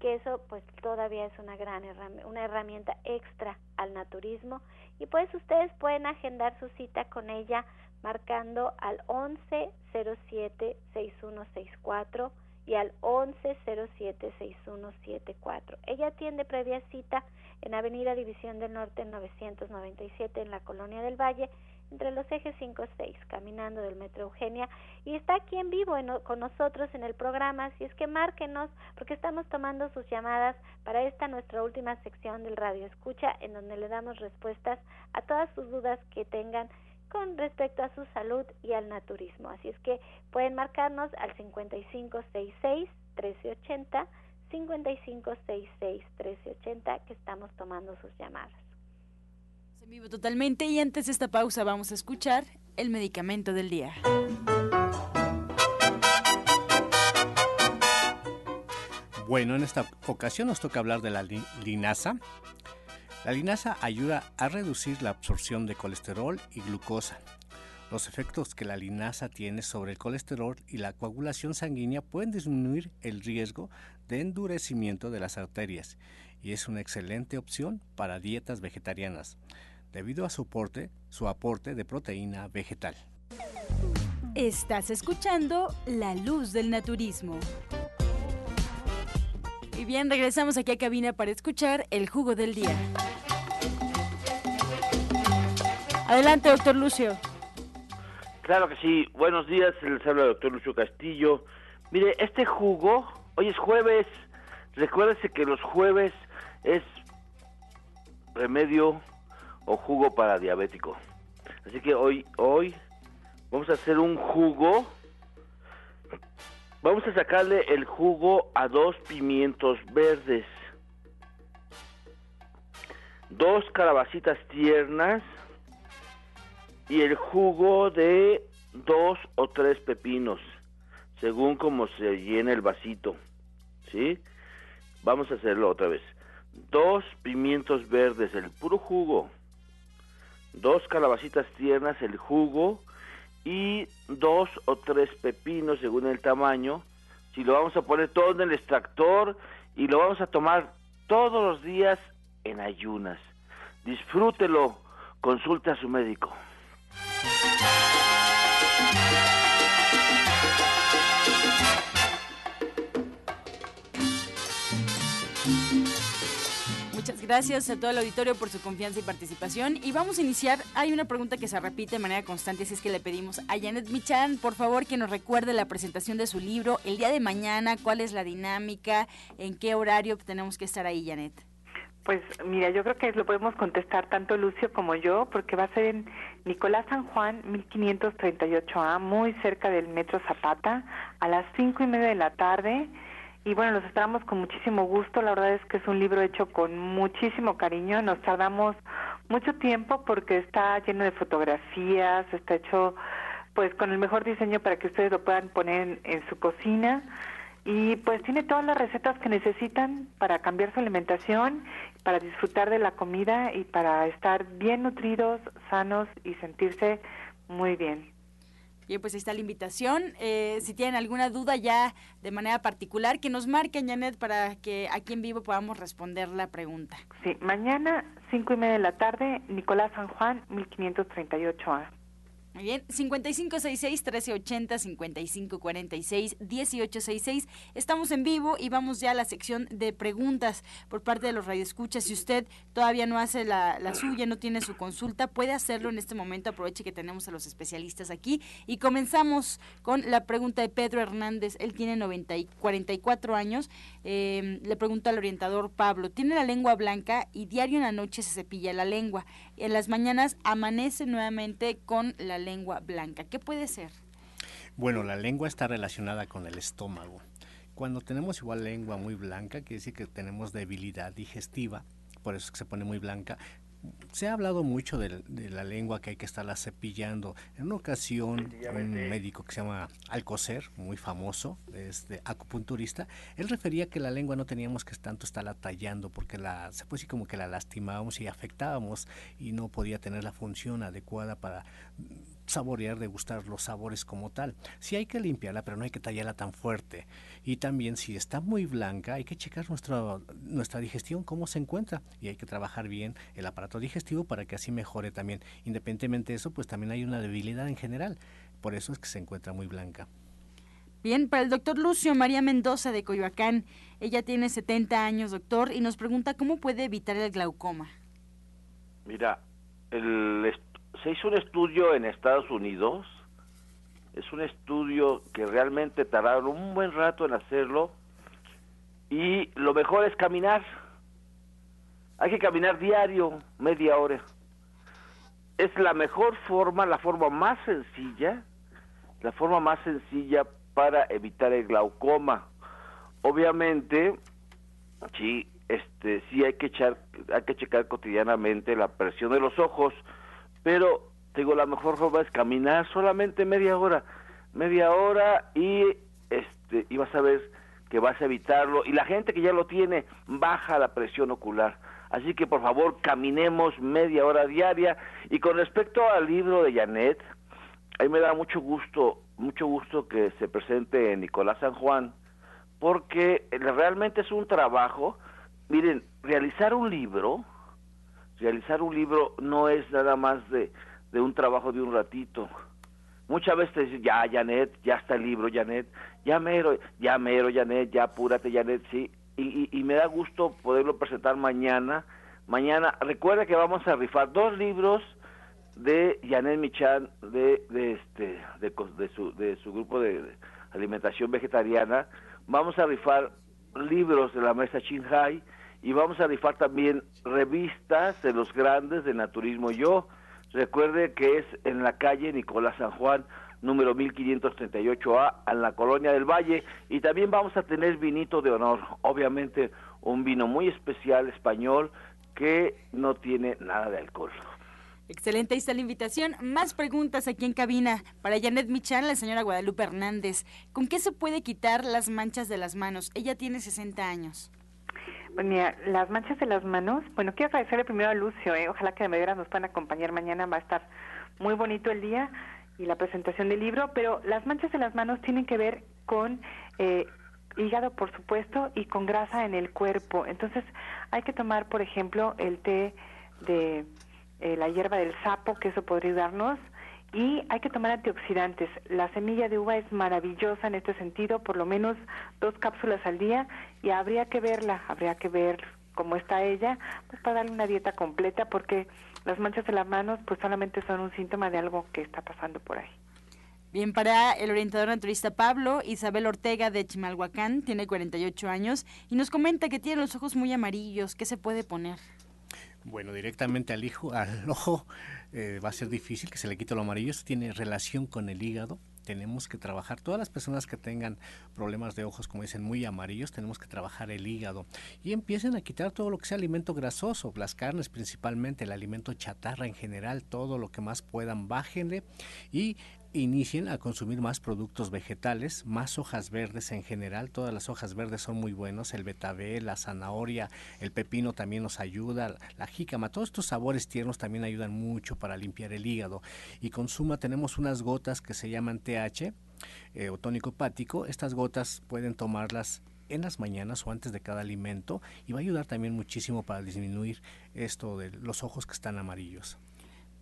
que eso pues todavía es una gran herramienta, una herramienta extra al naturismo y pues ustedes pueden agendar su cita con ella marcando al 1107-6164 y al 1107-6174. Ella atiende previa cita en Avenida División del Norte 997 en la Colonia del Valle entre los ejes 5 6, caminando del Metro Eugenia, y está aquí en vivo con nosotros en el programa, si es que márquenos, porque estamos tomando sus llamadas para esta nuestra última sección del Radio Escucha, en donde le damos respuestas a todas sus dudas que tengan con respecto a su salud y al naturismo. Así es que pueden marcarnos al 5566 1380, 5566 1380, que estamos tomando sus llamadas vivo totalmente y antes de esta pausa vamos a escuchar el medicamento del día. Bueno, en esta ocasión nos toca hablar de la linaza. La linaza ayuda a reducir la absorción de colesterol y glucosa. Los efectos que la linaza tiene sobre el colesterol y la coagulación sanguínea pueden disminuir el riesgo de endurecimiento de las arterias y es una excelente opción para dietas vegetarianas, debido a su aporte, su aporte de proteína vegetal. Estás escuchando La Luz del Naturismo. Y bien, regresamos aquí a cabina para escuchar el jugo del día. Adelante, doctor Lucio. Claro que sí. Buenos días, les habla el doctor Lucio Castillo. Mire, este jugo, hoy es jueves. Recuérdese que los jueves es remedio o jugo para diabético. Así que hoy, hoy vamos a hacer un jugo. Vamos a sacarle el jugo a dos pimientos verdes, dos calabacitas tiernas y el jugo de dos o tres pepinos, según como se llene el vasito. ¿Sí? Vamos a hacerlo otra vez. Dos pimientos verdes, el puro jugo. Dos calabacitas tiernas, el jugo. Y dos o tres pepinos, según el tamaño. Si lo vamos a poner todo en el extractor y lo vamos a tomar todos los días en ayunas. Disfrútelo. Consulte a su médico. Gracias a todo el auditorio por su confianza y participación. Y vamos a iniciar. Hay una pregunta que se repite de manera constante, así es que le pedimos a Janet Michan, por favor, que nos recuerde la presentación de su libro el día de mañana, cuál es la dinámica, en qué horario tenemos que estar ahí, Janet. Pues mira, yo creo que lo podemos contestar tanto Lucio como yo, porque va a ser en Nicolás San Juan, 1538A, muy cerca del Metro Zapata, a las cinco y media de la tarde. Y bueno, los esperamos con muchísimo gusto. La verdad es que es un libro hecho con muchísimo cariño. Nos tardamos mucho tiempo porque está lleno de fotografías, está hecho pues con el mejor diseño para que ustedes lo puedan poner en, en su cocina y pues tiene todas las recetas que necesitan para cambiar su alimentación, para disfrutar de la comida y para estar bien nutridos, sanos y sentirse muy bien. Bien, pues ahí está la invitación. Eh, si tienen alguna duda ya de manera particular, que nos marquen, Janet, para que aquí en vivo podamos responder la pregunta. Sí, mañana, cinco y media de la tarde, Nicolás San Juan, 1538A. Muy bien, 5566-1380, 5546-1866. Estamos en vivo y vamos ya a la sección de preguntas por parte de los radioescuchas. Si usted todavía no hace la, la, suya, no tiene su consulta, puede hacerlo en este momento. Aproveche que tenemos a los especialistas aquí. Y comenzamos con la pregunta de Pedro Hernández. Él tiene 90 y 44 años. Eh, le pregunta al orientador Pablo, tiene la lengua blanca y diario en la noche se cepilla la lengua. En las mañanas amanece nuevamente con la lengua blanca. ¿Qué puede ser? Bueno, la lengua está relacionada con el estómago. Cuando tenemos igual lengua muy blanca, quiere decir que tenemos debilidad digestiva, por eso es que se pone muy blanca. Se ha hablado mucho de, de, la lengua que hay que estarla cepillando. En una ocasión, un médico que se llama Alcocer, muy famoso, este acupunturista, él refería que la lengua no teníamos que tanto estarla tallando porque la, se puede decir como que la lastimábamos y afectábamos y no podía tener la función adecuada para saborear, degustar los sabores como tal. Sí hay que limpiarla, pero no hay que tallarla tan fuerte. Y también si está muy blanca, hay que checar nuestra, nuestra digestión, cómo se encuentra. Y hay que trabajar bien el aparato digestivo para que así mejore también. Independientemente de eso, pues también hay una debilidad en general. Por eso es que se encuentra muy blanca. Bien, para el doctor Lucio María Mendoza de Coyoacán, ella tiene 70 años, doctor, y nos pregunta cómo puede evitar el glaucoma. Mira, el, se hizo un estudio en Estados Unidos, es un estudio que realmente tardaron un buen rato en hacerlo y lo mejor es caminar. Hay que caminar diario, media hora. Es la mejor forma, la forma más sencilla, la forma más sencilla para evitar el glaucoma. Obviamente, sí, este, sí hay que echar, hay que checar cotidianamente la presión de los ojos, pero digo la mejor forma es caminar solamente media hora, media hora y este, y vas a ver que vas a evitarlo y la gente que ya lo tiene baja la presión ocular. Así que por favor caminemos media hora diaria. Y con respecto al libro de Janet, a mí me da mucho gusto, mucho gusto que se presente Nicolás San Juan, porque realmente es un trabajo. Miren, realizar un libro, realizar un libro no es nada más de, de un trabajo de un ratito. Muchas veces te dicen, ya, Janet, ya está el libro, Janet, ya mero, ya mero, Janet, ya apúrate, Janet, sí. Y, y, me da gusto poderlo presentar mañana. Mañana, recuerda que vamos a rifar dos libros de Janet Michan, de, de, este, de, de, su, de su grupo de alimentación vegetariana. Vamos a rifar libros de la mesa Shinhai y vamos a rifar también revistas de los grandes de Naturismo Yo. Recuerde que es en la calle Nicolás San Juan, número 1538A, en la Colonia del Valle. Y también vamos a tener vinito de honor, obviamente un vino muy especial español que no tiene nada de alcohol. Excelente, ahí está la invitación. Más preguntas aquí en cabina para Janet Michan, la señora Guadalupe Hernández. ¿Con qué se puede quitar las manchas de las manos? Ella tiene 60 años. Mira, las manchas de las manos, bueno, quiero agradecerle primero a Lucio, ¿eh? ojalá que de medida nos puedan acompañar mañana, va a estar muy bonito el día y la presentación del libro, pero las manchas de las manos tienen que ver con eh, hígado, por supuesto, y con grasa en el cuerpo. Entonces, hay que tomar, por ejemplo, el té de eh, la hierba del sapo, que eso podría ayudarnos, y hay que tomar antioxidantes. La semilla de uva es maravillosa en este sentido, por lo menos dos cápsulas al día y habría que verla, habría que ver cómo está ella, pues para darle una dieta completa porque las manchas de las manos pues solamente son un síntoma de algo que está pasando por ahí. Bien, para el orientador naturista Pablo, Isabel Ortega de Chimalhuacán, tiene 48 años y nos comenta que tiene los ojos muy amarillos. ¿Qué se puede poner? Bueno, directamente al, hijo, [laughs] al ojo eh, va a ser difícil que se le quite lo amarillo. Esto tiene relación con el hígado. Tenemos que trabajar, todas las personas que tengan problemas de ojos, como dicen, muy amarillos, tenemos que trabajar el hígado. Y empiecen a quitar todo lo que sea alimento grasoso, las carnes principalmente, el alimento chatarra en general, todo lo que más puedan, bájenle. Y inicien a consumir más productos vegetales, más hojas verdes en general. Todas las hojas verdes son muy buenos. El betabel, la zanahoria, el pepino también nos ayuda, la jícama. Todos estos sabores tiernos también ayudan mucho para limpiar el hígado. Y consuma, tenemos unas gotas que se llaman TH, eh, o tónico hepático. Estas gotas pueden tomarlas en las mañanas o antes de cada alimento y va a ayudar también muchísimo para disminuir esto de los ojos que están amarillos.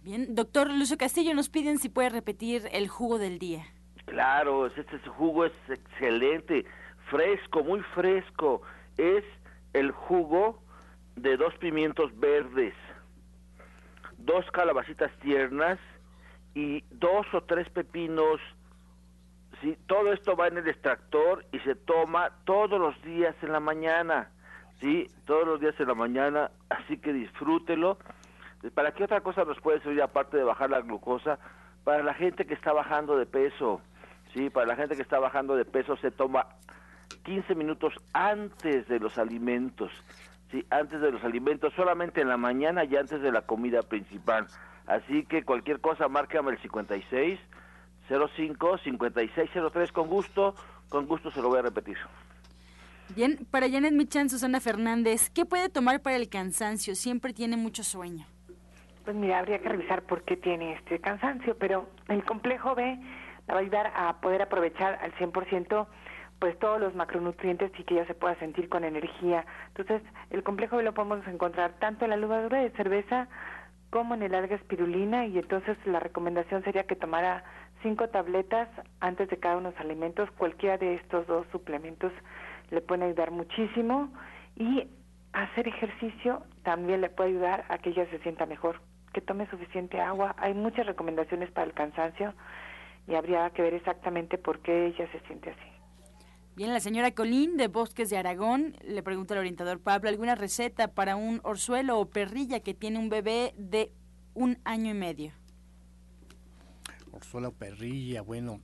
Bien, doctor Lucio Castillo, nos piden si puede repetir el jugo del día. Claro, este, jugo es excelente, fresco, muy fresco. Es el jugo de dos pimientos verdes, dos calabacitas tiernas y dos o tres pepinos. ¿sí? Todo esto va en el extractor y se toma todos los días en la mañana. ¿sí? Todos los días en la mañana, así que disfrútelo ¿Para qué otra cosa nos puede servir aparte de bajar la glucosa? Para la gente que está bajando de peso, ¿sí? Para la gente que está bajando de peso se toma 15 minutos antes de los alimentos, ¿sí? Antes de los alimentos, solamente en la mañana y antes de la comida principal. Así que cualquier cosa, márcame el 56 05 5603 con gusto, con gusto se lo voy a repetir. Bien, para Janet Michan, Susana Fernández, ¿qué puede tomar para el cansancio? Siempre tiene mucho sueño. Pues mira, habría que revisar por qué tiene este cansancio, pero el complejo B la va a ayudar a poder aprovechar al 100% pues todos los macronutrientes y que ella se pueda sentir con energía. Entonces, el complejo B lo podemos encontrar tanto en la levadura de cerveza como en el alga espirulina y entonces la recomendación sería que tomara cinco tabletas antes de cada uno de los alimentos. Cualquiera de estos dos suplementos le puede ayudar muchísimo y hacer ejercicio también le puede ayudar a que ella se sienta mejor que tome suficiente agua. Hay muchas recomendaciones para el cansancio y habría que ver exactamente por qué ella se siente así. Bien, la señora Colín de Bosques de Aragón le pregunta al orientador Pablo, ¿alguna receta para un orzuelo o perrilla que tiene un bebé de un año y medio? Orzuelo o perrilla, bueno,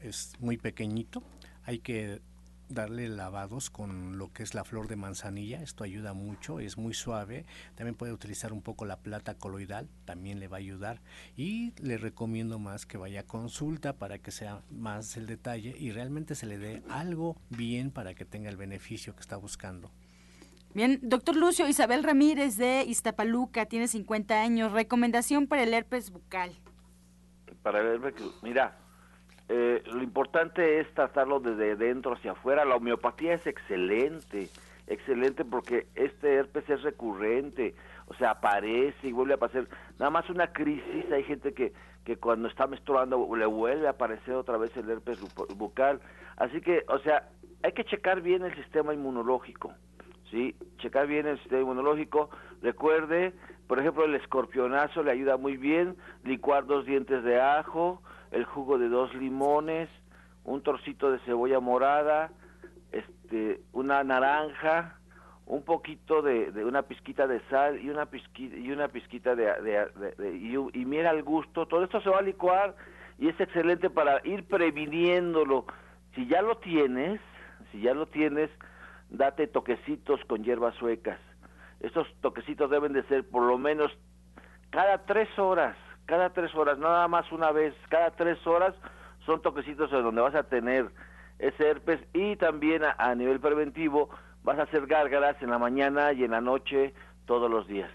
es muy pequeñito. Hay que darle lavados con lo que es la flor de manzanilla, esto ayuda mucho, es muy suave, también puede utilizar un poco la plata coloidal, también le va a ayudar y le recomiendo más que vaya a consulta para que sea más el detalle y realmente se le dé algo bien para que tenga el beneficio que está buscando. Bien, doctor Lucio, Isabel Ramírez de Iztapaluca, tiene 50 años. Recomendación para el herpes bucal. Para el herpes, mira, eh, lo importante es tratarlo desde dentro hacia afuera. La homeopatía es excelente, excelente porque este herpes es recurrente, o sea, aparece y vuelve a pasar. Nada más una crisis, hay gente que, que cuando está menstruando le vuelve a aparecer otra vez el herpes bucal. Así que, o sea, hay que checar bien el sistema inmunológico. ¿sí? Checar bien el sistema inmunológico. Recuerde, por ejemplo, el escorpionazo le ayuda muy bien, licuar dos dientes de ajo, el jugo de dos limones, un trocito de cebolla morada, este, una naranja, un poquito de, una pizquita de sal y una pizquita, y una pizquita de, de, y, y miel al gusto. Todo esto se va a licuar y es excelente para ir previniéndolo. Si ya lo tienes, si ya lo tienes, date toquecitos con hierbas suecas. Estos toquecitos deben de ser por lo menos cada tres horas, cada tres horas, nada más una vez, cada tres horas son toquecitos en donde vas a tener ese herpes y también a, nivel preventivo vas a hacer gárgaras en la mañana y en la noche todos los días.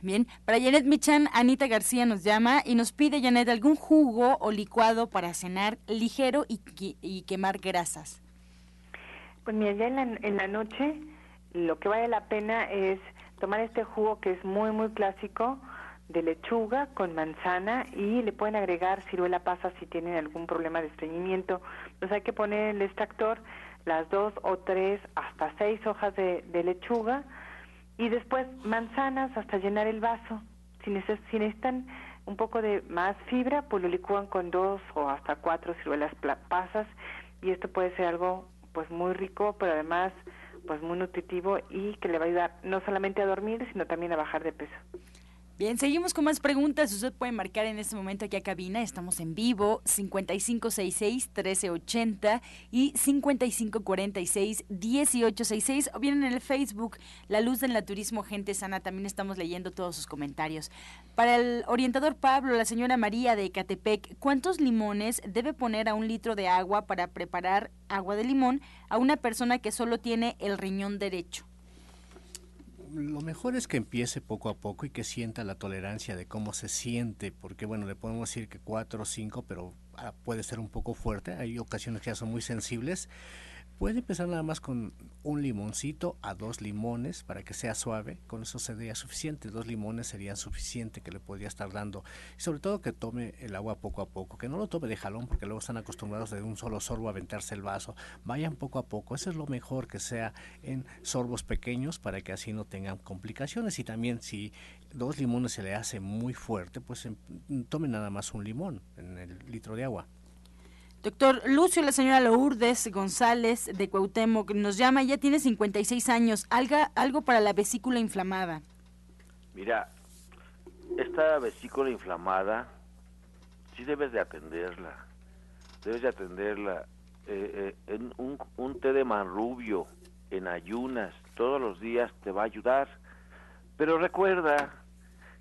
Bien, para Janet Michan, Anita García nos llama y nos pide, Janet, algún jugo o licuado para cenar ligero y, y quemar grasas. Pues mira, ya en la, en la noche lo que vale la pena es tomar este jugo que es muy, muy clásico de lechuga con manzana y le pueden agregar ciruela pasa si tienen algún problema de estreñimiento. Entonces hay que poner en el extractor las dos o tres hasta seis hojas de, de lechuga y después manzanas hasta llenar el vaso. Si, necesitan un poco de más fibra, pues lo licúan con dos o hasta cuatro ciruelas pasas y esto puede ser algo pues muy rico, pero además pues muy nutritivo y que le va a ayudar no solamente a dormir, sino también a bajar de peso. Bien, seguimos con más preguntas. Usted puede marcar en este momento aquí a cabina. Estamos en vivo, 5566-1380 y 5546-1866. O bien en el Facebook, La Luz del Naturismo Gente Sana. También estamos leyendo todos sus comentarios. Para el orientador Pablo, la señora María de Ecatepec, ¿cuántos limones debe poner a un litro de agua para preparar agua de limón a una persona que solo tiene el riñón derecho? Lo mejor es que empiece poco a poco y que sienta la tolerancia de cómo se siente, porque bueno, le podemos decir que cuatro o cinco, pero ah, puede ser un poco fuerte, hay ocasiones que ya son muy sensibles, Puede empezar nada más con un limoncito a dos limones para que sea suave. Con eso sería suficiente. Dos limones serían suficiente que le podría estar dando. Y sobre todo que tome el agua poco a poco. Que no lo tome de jalón porque luego están acostumbrados de un solo sorbo a aventarse el vaso. Vayan poco a poco. Eso es lo mejor que sea en sorbos pequeños para que así no tengan complicaciones. Y también si dos limones se le hace muy fuerte, pues em, tome nada más un limón en el litro de agua. Doctor Lucio, la señora Lourdes González de Cuauhtémoc nos llama, ya tiene 56 años, algo, algo para la vesícula inflamada. Mira, esta vesícula inflamada, sí debes de atenderla, debes de atenderla. Eh, eh, en un, un té de manrubio en ayunas todos los días te va a ayudar, pero recuerda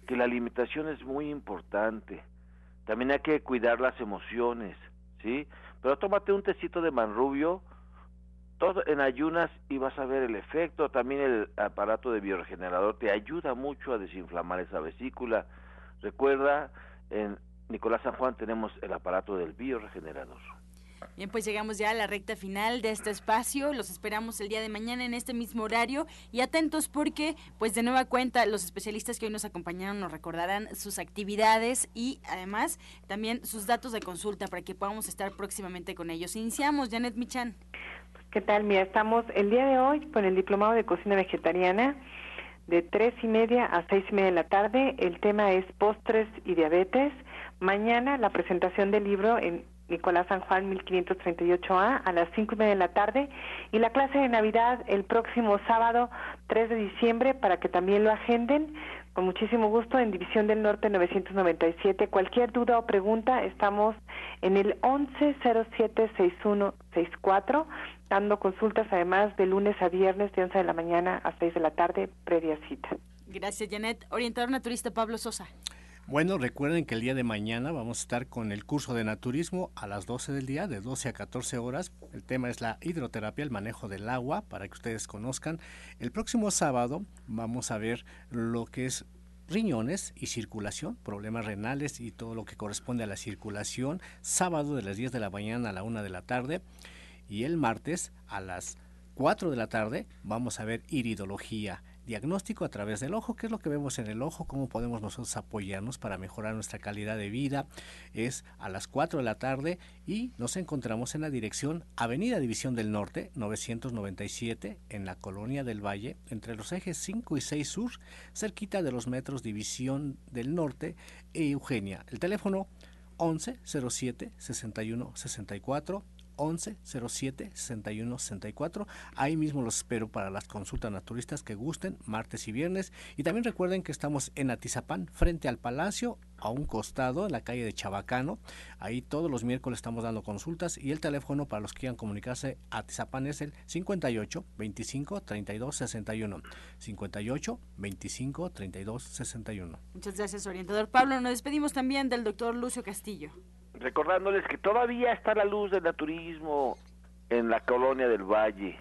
que la alimentación es muy importante. También hay que cuidar las emociones ¿sí? Pero tómate un tecito de manrubio todo en ayunas y vas a ver el efecto. También el aparato de bioregenerador te ayuda mucho a desinflamar esa vesícula. Recuerda, en Nicolás San Juan tenemos el aparato del bioregenerador. Bien, pues llegamos ya a la recta final de este espacio. Los esperamos el día de mañana en este mismo horario y atentos porque, pues de nueva cuenta, los especialistas que hoy nos acompañaron nos recordarán sus actividades y además también sus datos de consulta para que podamos estar próximamente con ellos. Iniciamos, Janet Michan. ¿Qué tal? Mira, estamos el día de hoy con el diplomado de cocina vegetariana de tres y media a seis y media de la tarde. El tema es postres y diabetes. Mañana la presentación del libro en Nicolás San Juan 1538A a las 5 y media de la tarde y la clase de Navidad el próximo sábado 3 de diciembre para que también lo agenden. Con muchísimo gusto en División del Norte 997. Cualquier duda o pregunta, estamos en el 11076164, dando consultas además de lunes a viernes de 11 de la mañana a 6 de la tarde, previa cita. Gracias, Janet. Orientador naturista Pablo Sosa. Bueno, recuerden que el día de mañana vamos a estar con el curso de naturismo a las 12 del día, de 12 a 14 horas. El tema es la hidroterapia, el manejo del agua, para que ustedes conozcan. El próximo sábado vamos a ver lo que es riñones y circulación, problemas renales y todo lo que corresponde a la circulación, sábado de las 10 de la mañana a la 1 de la tarde y el martes a las 4 de la tarde vamos a ver iridología diagnóstico a través del ojo, qué es lo que vemos en el ojo, cómo podemos nosotros apoyarnos para mejorar nuestra calidad de vida. Es a las 4 de la tarde y nos encontramos en la dirección Avenida División del Norte, 997, en la Colonia del Valle, entre los ejes 5 y 6 sur, cerquita de los metros División del Norte e Eugenia. El teléfono 11 07 61 64 11 07 61 64. Ahí mismo los espero para las consultas naturistas que gusten, martes y viernes. Y también recuerden que estamos en Atizapán, frente al Palacio, a un costado, en la calle de Chabacano. Ahí todos los miércoles estamos dando consultas y el teléfono para los que quieran comunicarse a Atizapán es el 58 25 32 61. 58 25 32 61. Muchas gracias, orientador Pablo. Nos despedimos también del doctor Lucio Castillo recordándoles que todavía está la luz del naturismo en la colonia del Valle.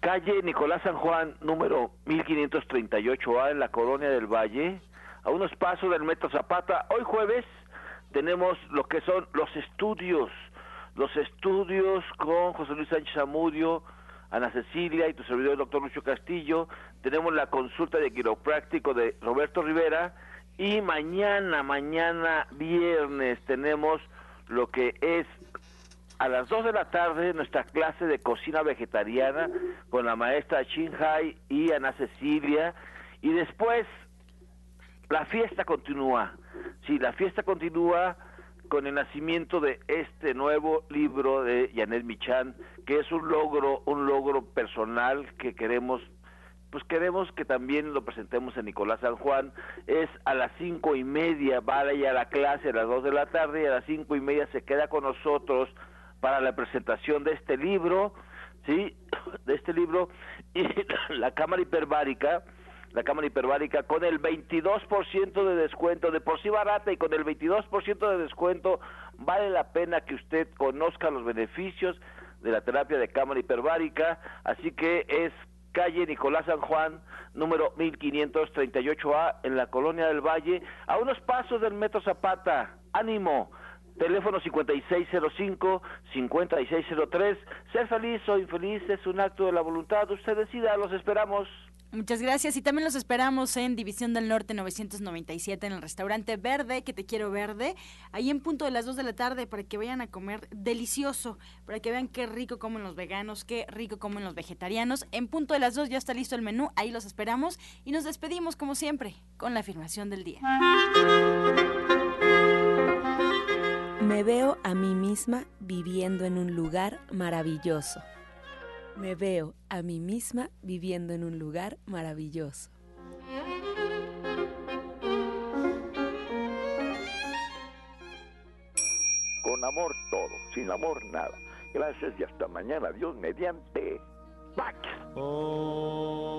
Calle Nicolás San Juan, número 1538A, en la colonia del Valle, a unos pasos del Metro Zapata. Hoy jueves tenemos lo que son los estudios, los estudios con José Luis Sánchez Amudio, Ana Cecilia y tu servidor el doctor Lucho Castillo. Tenemos la consulta de quiropráctico de Roberto Rivera y mañana, mañana viernes tenemos lo que es a las 2 de la tarde nuestra clase de cocina vegetariana con la maestra Hai y Ana Cecilia y después la fiesta continúa. Sí, la fiesta continúa con el nacimiento de este nuevo libro de Janet Michan, que es un logro, un logro personal que queremos pues queremos que también lo presentemos en Nicolás San Juan. Es a las cinco y media, vaya a la clase a las dos de la tarde y a las cinco y media se queda con nosotros para la presentación de este libro, ¿sí? [coughs] De este libro [coughs] y la cámara hiperbárica, la cámara hiperbárica con el 22% de descuento, de por sí barata y con el 22% de descuento vale la pena que usted conozca los beneficios de la terapia de cámara hiperbárica, así que es calle Nicolás San Juan, número 1538A, en la Colonia del Valle, a unos pasos del Metro Zapata. Ánimo, teléfono 5605-5603. Ser feliz o infeliz es un acto de la voluntad. Usted decida, los esperamos. Muchas gracias y también los esperamos en División del Norte 997 en el restaurante Verde, que te quiero verde, ahí en punto de las 2 de la tarde para que vayan a comer delicioso, para que vean qué rico comen los veganos, qué rico comen los vegetarianos. En punto de las 2 ya está listo el menú, ahí los esperamos y nos despedimos como siempre con la afirmación del día. Me veo a mí misma viviendo en un lugar maravilloso. Me veo a mí misma viviendo en un lugar maravilloso. Con amor todo, sin amor nada. Gracias y hasta mañana. Dios mediante. Pax. Oh.